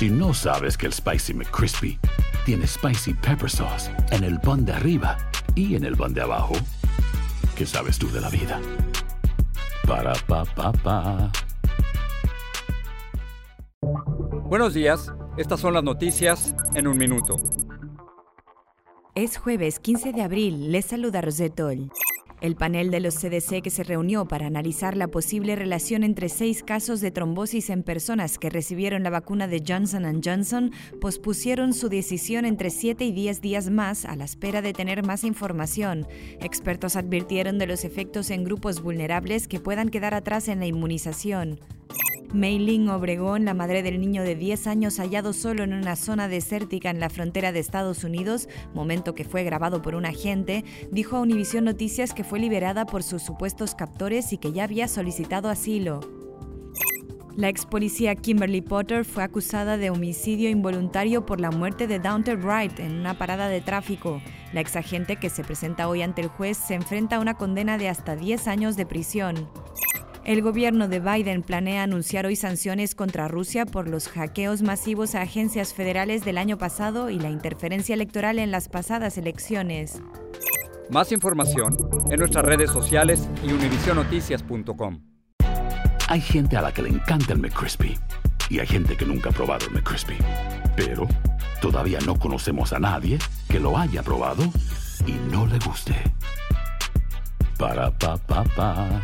Si no sabes que el Spicy McCrispy tiene Spicy Pepper Sauce en el pan de arriba y en el pan de abajo, ¿qué sabes tú de la vida? Para, pa, pa, pa. Buenos días, estas son las noticias en un minuto. Es jueves 15 de abril, les saluda Rosetol. El panel de los CDC que se reunió para analizar la posible relación entre seis casos de trombosis en personas que recibieron la vacuna de Johnson Johnson pospusieron su decisión entre 7 y 10 días más a la espera de tener más información. Expertos advirtieron de los efectos en grupos vulnerables que puedan quedar atrás en la inmunización. Mei Obregón, la madre del niño de 10 años hallado solo en una zona desértica en la frontera de Estados Unidos, momento que fue grabado por un agente, dijo a Univision Noticias que fue liberada por sus supuestos captores y que ya había solicitado asilo. La ex policía Kimberly Potter fue acusada de homicidio involuntario por la muerte de Daunte Wright en una parada de tráfico. La ex agente que se presenta hoy ante el juez se enfrenta a una condena de hasta 10 años de prisión. El gobierno de Biden planea anunciar hoy sanciones contra Rusia por los hackeos masivos a agencias federales del año pasado y la interferencia electoral en las pasadas elecciones. Más información en nuestras redes sociales y univisionoticias.com. Hay gente a la que le encanta el McCrispy y hay gente que nunca ha probado el McCrispy. Pero todavía no conocemos a nadie que lo haya probado y no le guste. Para, pa, pa, pa.